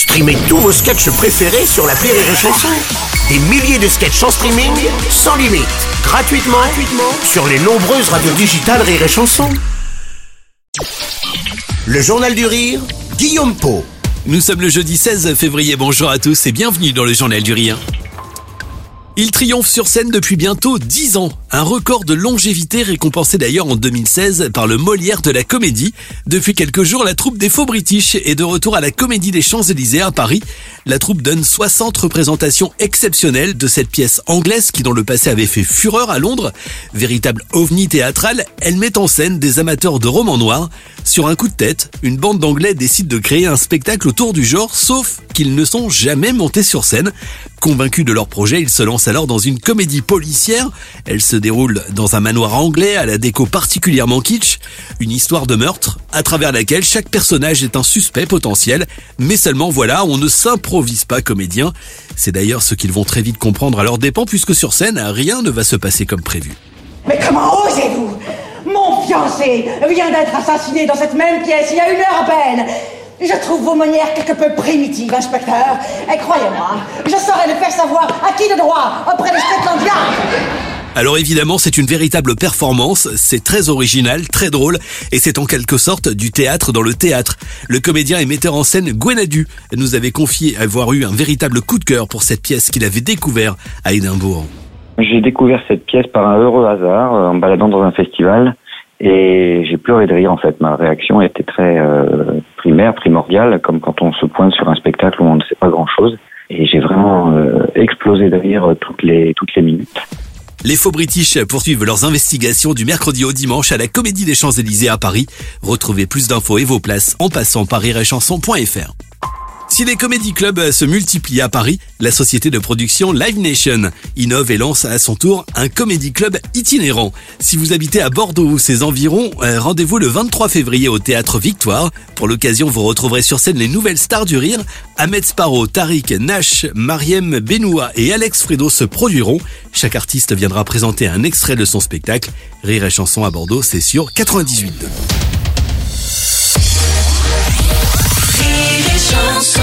Streamez tous vos sketchs préférés sur la Rire et Chanson. Des milliers de sketchs en streaming, sans limite, gratuitement, gratuitement sur les nombreuses radios digitales Rire et Chanson. Le Journal du Rire, Guillaume Po. Nous sommes le jeudi 16 février, bonjour à tous et bienvenue dans le Journal du Rire. Il triomphe sur scène depuis bientôt 10 ans, un record de longévité récompensé d'ailleurs en 2016 par le Molière de la comédie. Depuis quelques jours, la troupe des faux british est de retour à la Comédie des Champs-Élysées à Paris. La troupe donne 60 représentations exceptionnelles de cette pièce anglaise qui dans le passé avait fait fureur à Londres. Véritable ovni théâtral, elle met en scène des amateurs de romans noirs. Sur un coup de tête, une bande d'anglais décide de créer un spectacle autour du genre, sauf qu'ils ne sont jamais montés sur scène. Convaincus de leur projet, ils se lancent alors dans une comédie policière. Elle se déroule dans un manoir anglais à la déco particulièrement kitsch. Une histoire de meurtre à travers laquelle chaque personnage est un suspect potentiel. Mais seulement voilà, on ne s'improvise pas comédien. C'est d'ailleurs ce qu'ils vont très vite comprendre à leur dépens puisque sur scène, rien ne va se passer comme prévu. Mais comment osez-vous Mon fiancé vient d'être assassiné dans cette même pièce il y a une heure à peine. Je trouve vos manières quelque peu primitives, inspecteur. Et croyez-moi, je le faire savoir à qui de droit auprès des Scotland Yard. Alors évidemment, c'est une véritable performance, c'est très original, très drôle, et c'est en quelque sorte du théâtre dans le théâtre. Le comédien et metteur en scène Gwenadu nous avait confié avoir eu un véritable coup de cœur pour cette pièce qu'il avait découvert à Édimbourg. J'ai découvert cette pièce par un heureux hasard en baladant dans un festival et j'ai pleuré de rire en fait. Ma réaction était très euh, primaire, primordiale, comme quand on se pointe sur un spectacle où on ne sait pas grand-chose. Et j'ai vraiment euh, explosé de rire toutes les toutes les minutes. Les faux british poursuivent leurs investigations du mercredi au dimanche à la Comédie des Champs-Élysées à Paris. Retrouvez plus d'infos et vos places en passant par iréchanson.fr. Si les comédie clubs se multiplient à Paris, la société de production Live Nation innove et lance à son tour un comédie club itinérant. Si vous habitez à Bordeaux ou ses environs, euh, rendez-vous le 23 février au Théâtre Victoire. Pour l'occasion, vous retrouverez sur scène les nouvelles stars du rire. Ahmed Sparrow, Tariq, Nash, Mariem Benoît et Alex Fredo se produiront. Chaque artiste viendra présenter un extrait de son spectacle. Rire et chanson à Bordeaux, c'est sur 98. Rire et chanson